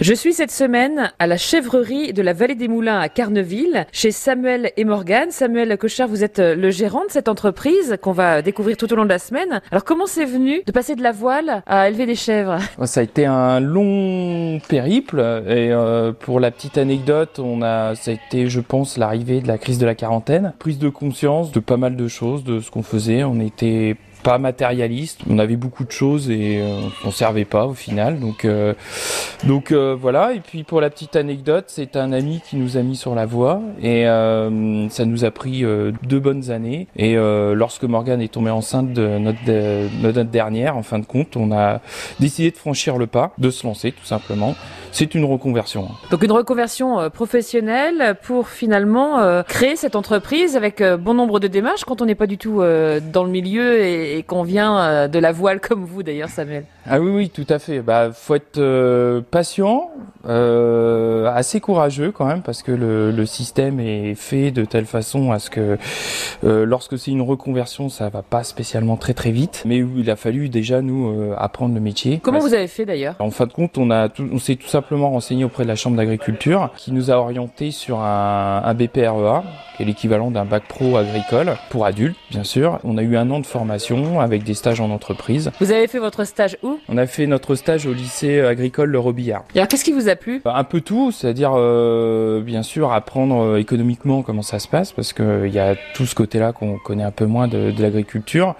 Je suis cette semaine à la chèvrerie de la Vallée des Moulins à Carneville, chez Samuel et Morgane. Samuel Cochard, vous êtes le gérant de cette entreprise qu'on va découvrir tout au long de la semaine. Alors comment c'est venu de passer de la voile à élever des chèvres? Ça a été un long périple et euh, pour la petite anecdote, on a, ça a été, je pense, l'arrivée de la crise de la quarantaine, prise de conscience de pas mal de choses, de ce qu'on faisait. On était pas matérialiste. On avait beaucoup de choses et euh, on servait pas au final. Donc, euh, donc euh, voilà. Et puis pour la petite anecdote, c'est un ami qui nous a mis sur la voie et ça nous a pris deux bonnes années. Et lorsque Morgane est tombée enceinte de notre, de notre dernière, en fin de compte, on a décidé de franchir le pas, de se lancer tout simplement. C'est une reconversion. Donc une reconversion professionnelle pour finalement créer cette entreprise avec bon nombre de démarches quand on n'est pas du tout dans le milieu et, et qu'on vient euh, de la voile comme vous d'ailleurs Samuel. Ah oui oui tout à fait. Bah faut être euh, patient, euh, assez courageux quand même parce que le, le, système est fait de telle façon à ce que euh, lorsque c'est une reconversion ça va pas spécialement très très vite. Mais il a fallu déjà nous euh, apprendre le métier. Comment vous avez fait d'ailleurs? En fin de compte on a tout, on s'est tout simplement renseigné auprès de la chambre d'agriculture qui nous a orienté sur un, un BPREA qui est l'équivalent d'un bac pro agricole pour adultes bien sûr. On a eu un an de formation avec des stages en entreprise. Vous avez fait votre stage où? On a fait notre stage au lycée agricole Le Robillard. Et alors qu'est-ce qui vous a plu? Un peu tout, c'est-à-dire euh, bien sûr apprendre euh, économiquement comment ça se passe parce qu'il y a tout ce côté-là qu'on connaît un peu moins de, de l'agriculture.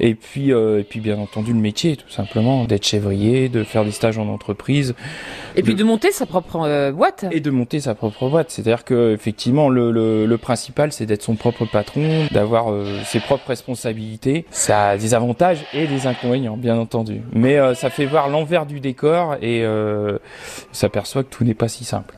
Et puis euh, et puis bien entendu le métier tout simplement d'être chèvrier, de faire des stages en entreprise. Et puis de monter sa propre euh, boîte. Et de monter sa propre boîte, c'est-à-dire que effectivement le, le, le principal c'est d'être son propre patron, d'avoir euh, ses propres responsabilités. Ça des avantages et des inconvénients, bien entendu. Mais euh, ça fait voir l'envers du décor et euh, s'aperçoit que tout n'est pas si simple.